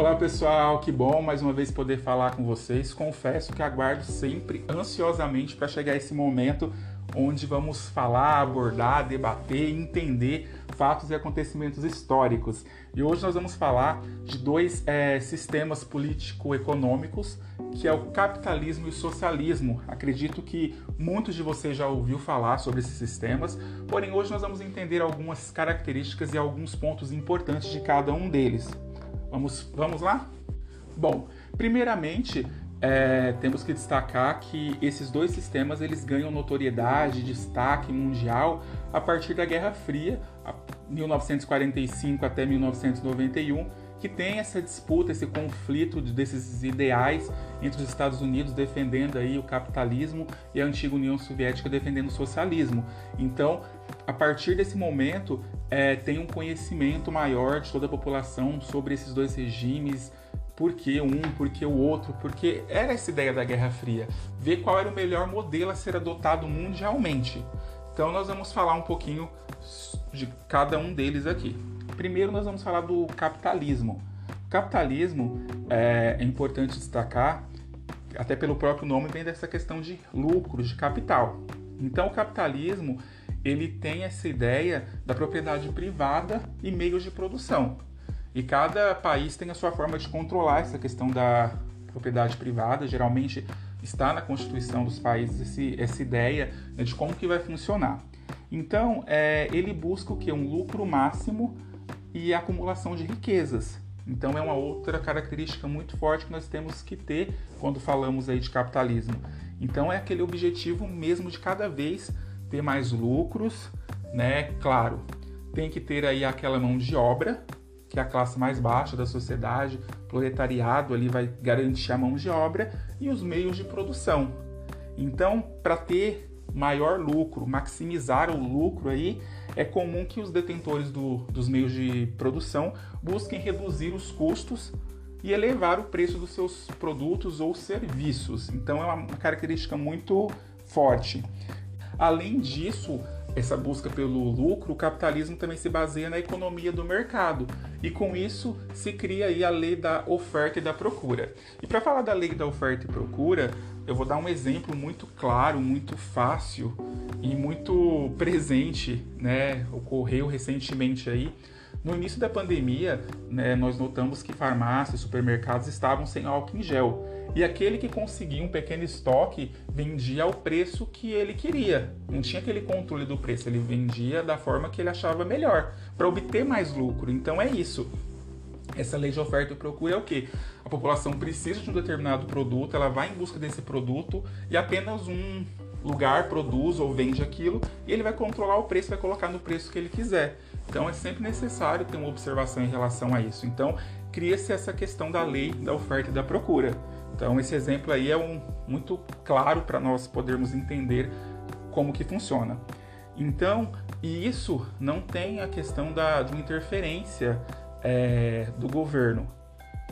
Olá pessoal, que bom mais uma vez poder falar com vocês. Confesso que aguardo sempre ansiosamente para chegar esse momento onde vamos falar, abordar, debater entender fatos e acontecimentos históricos. E hoje nós vamos falar de dois é, sistemas político-econômicos, que é o capitalismo e o socialismo. Acredito que muitos de vocês já ouviu falar sobre esses sistemas, porém hoje nós vamos entender algumas características e alguns pontos importantes de cada um deles. Vamos, vamos lá? Bom, primeiramente, é, temos que destacar que esses dois sistemas eles ganham notoriedade, destaque mundial a partir da Guerra Fria, 1945 até 1991, que tem essa disputa, esse conflito desses ideais entre os Estados Unidos defendendo aí o capitalismo e a antiga União Soviética defendendo o socialismo. Então, a partir desse momento, é, tem um conhecimento maior de toda a população sobre esses dois regimes, por que um, por que o outro, porque era essa ideia da Guerra Fria, ver qual era o melhor modelo a ser adotado mundialmente. Então nós vamos falar um pouquinho de cada um deles aqui. Primeiro nós vamos falar do capitalismo. O capitalismo é, é importante destacar, até pelo próprio nome vem dessa questão de lucros, de capital. Então o capitalismo ele tem essa ideia da propriedade privada e meios de produção. E cada país tem a sua forma de controlar essa questão da propriedade privada. Geralmente está na constituição dos países esse, essa ideia né, de como que vai funcionar. Então, é, ele busca o que? Um lucro máximo e a acumulação de riquezas. Então, é uma outra característica muito forte que nós temos que ter quando falamos aí de capitalismo. Então, é aquele objetivo mesmo de cada vez ter mais lucros, né? Claro, tem que ter aí aquela mão de obra, que é a classe mais baixa da sociedade, proletariado ali vai garantir a mão de obra e os meios de produção. Então, para ter maior lucro, maximizar o lucro aí, é comum que os detentores do, dos meios de produção busquem reduzir os custos e elevar o preço dos seus produtos ou serviços. Então é uma característica muito forte. Além disso, essa busca pelo lucro, o capitalismo também se baseia na economia do mercado. E com isso se cria aí a lei da oferta e da procura. E para falar da lei da oferta e procura, eu vou dar um exemplo muito claro, muito fácil e muito presente, né? Ocorreu recentemente aí. No início da pandemia, né, nós notamos que farmácias, supermercados estavam sem álcool em gel e aquele que conseguia um pequeno estoque vendia ao preço que ele queria. Não tinha aquele controle do preço, ele vendia da forma que ele achava melhor, para obter mais lucro. Então é isso. Essa lei de oferta e procura é o que? A população precisa de um determinado produto, ela vai em busca desse produto e apenas um lugar produz ou vende aquilo e ele vai controlar o preço, vai colocar no preço que ele quiser. Então é sempre necessário ter uma observação em relação a isso. Então cria-se essa questão da lei da oferta e da procura. Então esse exemplo aí é um muito claro para nós podermos entender como que funciona. Então, e isso não tem a questão da, de interferência é, do governo,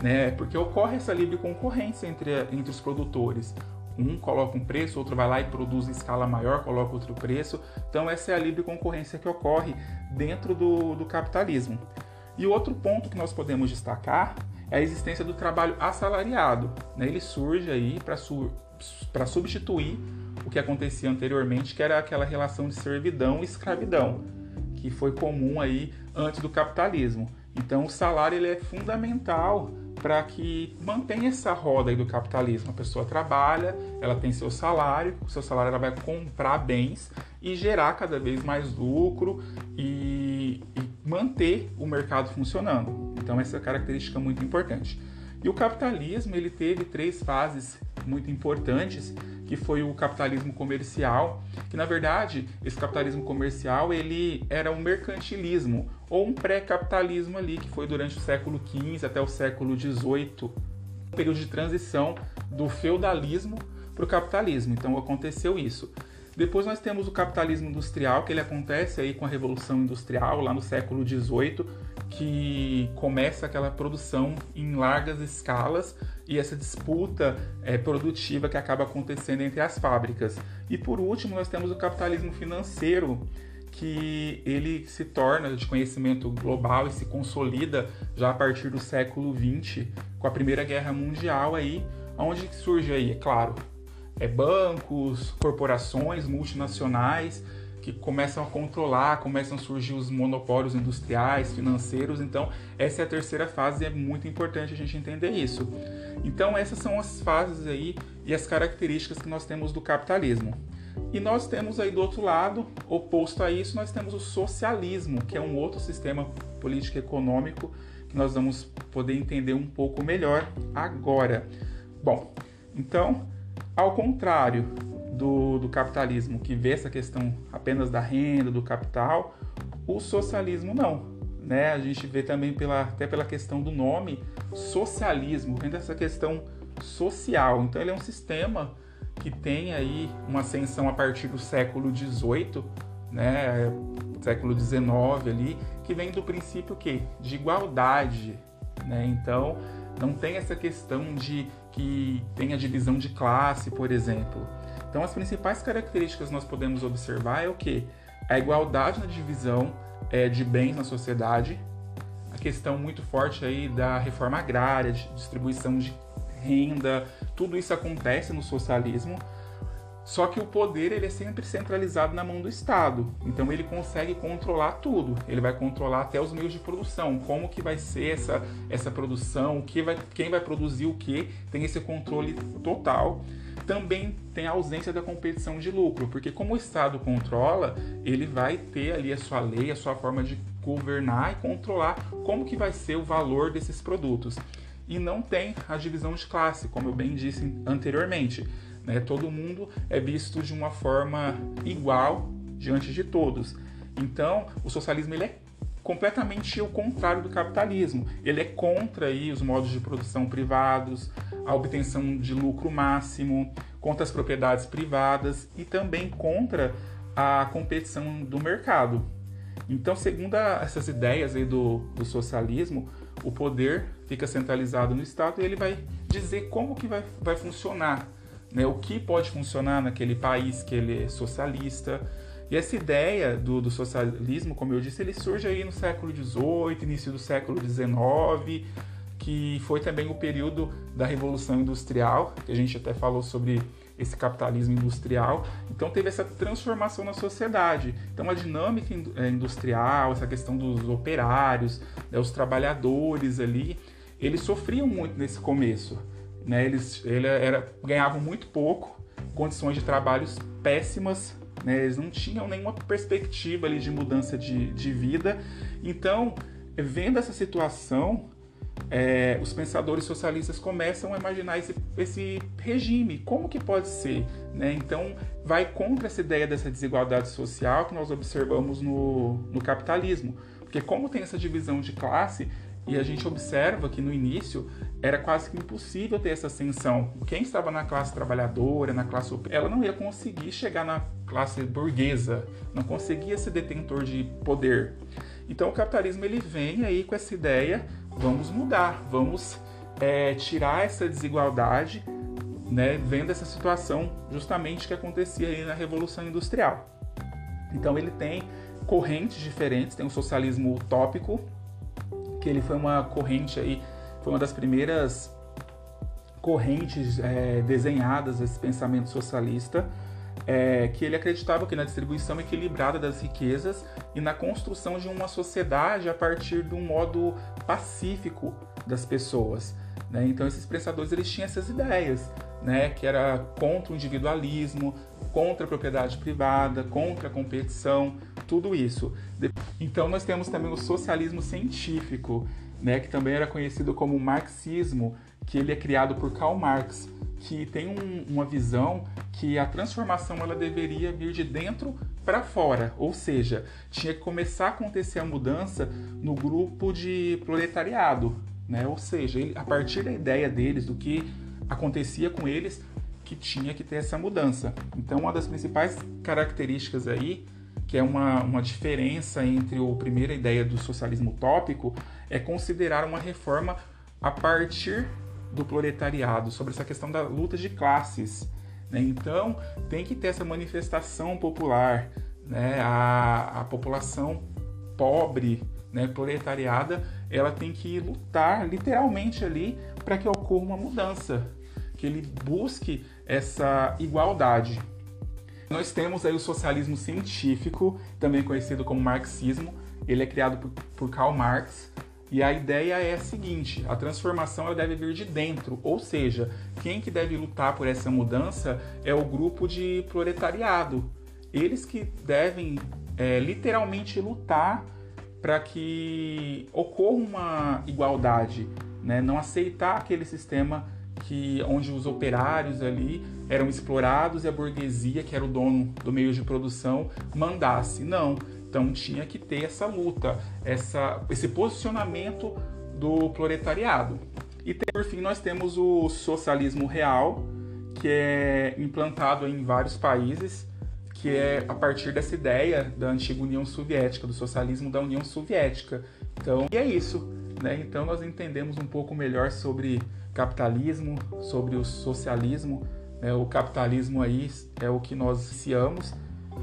né? Porque ocorre essa livre concorrência entre, entre os produtores. Um coloca um preço, outro vai lá e produz em escala maior, coloca outro preço. Então, essa é a livre concorrência que ocorre dentro do, do capitalismo. E outro ponto que nós podemos destacar é a existência do trabalho assalariado. Né? Ele surge aí para su substituir o que acontecia anteriormente, que era aquela relação de servidão e escravidão, que foi comum aí antes do capitalismo. Então o salário ele é fundamental para que mantenha essa roda aí do capitalismo. A pessoa trabalha, ela tem seu salário, o seu salário ela vai comprar bens e gerar cada vez mais lucro e, e manter o mercado funcionando. Então essa é característica muito importante. E o capitalismo ele teve três fases muito importantes, que foi o capitalismo comercial, que na verdade esse capitalismo comercial ele era um mercantilismo ou um pré-capitalismo ali que foi durante o século XV até o século XVIII, um período de transição do feudalismo para o capitalismo. Então aconteceu isso. Depois nós temos o capitalismo industrial, que ele acontece aí com a Revolução Industrial, lá no século XVIII, que começa aquela produção em largas escalas e essa disputa é, produtiva que acaba acontecendo entre as fábricas. E por último, nós temos o capitalismo financeiro, que ele se torna de conhecimento global e se consolida já a partir do século XX, com a Primeira Guerra Mundial aí, onde surge aí, é claro, é bancos, corporações multinacionais que começam a controlar, começam a surgir os monopólios industriais, financeiros. Então, essa é a terceira fase e é muito importante a gente entender isso. Então, essas são as fases aí e as características que nós temos do capitalismo. E nós temos aí do outro lado, oposto a isso, nós temos o socialismo, que é um outro sistema político econômico que nós vamos poder entender um pouco melhor agora. Bom, então, ao contrário do, do capitalismo, que vê essa questão apenas da renda, do capital, o socialismo não. Né? A gente vê também pela, até pela questão do nome, socialismo, vem dessa questão social. Então ele é um sistema que tem aí uma ascensão a partir do século XVIII, né, século XIX ali, que vem do princípio que de igualdade, né? Então não tem essa questão de que tenha divisão de classe, por exemplo. Então as principais características que nós podemos observar é o que a igualdade na divisão é, de bens na sociedade, a questão muito forte aí da reforma agrária, de distribuição de renda, tudo isso acontece no socialismo. Só que o poder ele é sempre centralizado na mão do Estado. Então ele consegue controlar tudo. Ele vai controlar até os meios de produção, como que vai ser essa, essa produção, que vai, quem vai produzir o que, tem esse controle total. Também tem a ausência da competição de lucro, porque como o Estado controla, ele vai ter ali a sua lei, a sua forma de governar e controlar como que vai ser o valor desses produtos e não tem a divisão de classe, como eu bem disse anteriormente. Né? Todo mundo é visto de uma forma igual diante de todos. Então, o socialismo ele é completamente o contrário do capitalismo. Ele é contra aí os modos de produção privados, a obtenção de lucro máximo, contra as propriedades privadas e também contra a competição do mercado. Então, segundo essas ideias aí do, do socialismo, o poder fica centralizado no Estado e ele vai dizer como que vai, vai funcionar, né? o que pode funcionar naquele país que ele é socialista. E essa ideia do, do socialismo, como eu disse, ele surge aí no século XVIII, início do século XIX, que foi também o período da Revolução Industrial, que a gente até falou sobre esse capitalismo industrial. Então teve essa transformação na sociedade. Então a dinâmica é, industrial, essa questão dos operários, né, os trabalhadores ali, eles sofriam muito nesse começo. Né? Eles ele era, ganhavam muito pouco, condições de trabalhos péssimas, né? eles não tinham nenhuma perspectiva ali de mudança de, de vida. Então, vendo essa situação, é, os pensadores socialistas começam a imaginar esse, esse regime, como que pode ser? Né? Então, vai contra essa ideia dessa desigualdade social que nós observamos no, no capitalismo. Porque como tem essa divisão de classe, e a gente observa que no início era quase que impossível ter essa ascensão. Quem estava na classe trabalhadora, na classe ela não ia conseguir chegar na classe burguesa, não conseguia ser detentor de poder. Então o capitalismo ele vem aí com essa ideia vamos mudar, vamos é, tirar essa desigualdade, né, vendo essa situação justamente que acontecia aí na Revolução Industrial. Então ele tem correntes diferentes, tem o socialismo utópico, que ele foi uma corrente aí, foi uma das primeiras correntes é, desenhadas esse pensamento socialista, é, que ele acreditava que na distribuição equilibrada das riquezas e na construção de uma sociedade a partir de um modo pacífico das pessoas. Né? Então esses pensadores eles tinham essas ideias, né? que era contra o individualismo, contra a propriedade privada, contra a competição, tudo isso. Então nós temos também o socialismo científico, né? que também era conhecido como marxismo, que ele é criado por Karl Marx que tem um, uma visão que a transformação ela deveria vir de dentro para fora, ou seja, tinha que começar a acontecer a mudança no grupo de proletariado, né? Ou seja, a partir da ideia deles, do que acontecia com eles, que tinha que ter essa mudança. Então, uma das principais características aí, que é uma, uma diferença entre a primeira ideia do socialismo utópico, é considerar uma reforma a partir do proletariado, sobre essa questão da luta de classes. Né? Então, tem que ter essa manifestação popular, né, a, a população pobre, né, proletariada, ela tem que lutar literalmente ali para que ocorra uma mudança, que ele busque essa igualdade. Nós temos aí o socialismo científico, também conhecido como marxismo. Ele é criado por, por Karl Marx, e a ideia é a seguinte: a transformação ela deve vir de dentro, ou seja, quem que deve lutar por essa mudança é o grupo de proletariado. Eles que devem é, literalmente lutar para que ocorra uma igualdade, né? não aceitar aquele sistema que onde os operários ali eram explorados e a burguesia, que era o dono do meio de produção, mandasse. Não, então tinha que ter essa luta, essa, esse posicionamento do proletariado. E por fim nós temos o socialismo real, que é implantado em vários países, que é a partir dessa ideia da antiga União Soviética, do socialismo da União Soviética. Então, e é isso, né? Então nós entendemos um pouco melhor sobre capitalismo, sobre o socialismo. Né? O capitalismo aí é o que nós iniciamos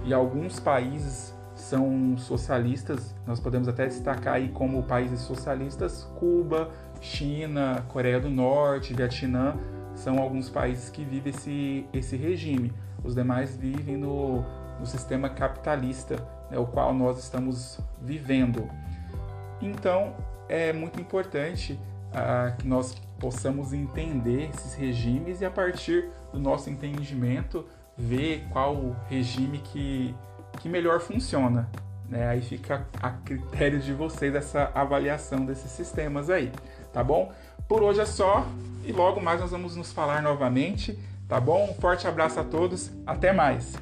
e alguns países são socialistas, nós podemos até destacar aí como países socialistas, Cuba, China, Coreia do Norte, Vietnã, são alguns países que vivem esse, esse regime. Os demais vivem no, no sistema capitalista, né, o qual nós estamos vivendo. Então, é muito importante ah, que nós possamos entender esses regimes e, a partir do nosso entendimento, ver qual regime que que melhor funciona. Né? Aí fica a critério de vocês essa avaliação desses sistemas aí, tá bom? Por hoje é só e logo mais nós vamos nos falar novamente, tá bom? Um forte abraço a todos, até mais!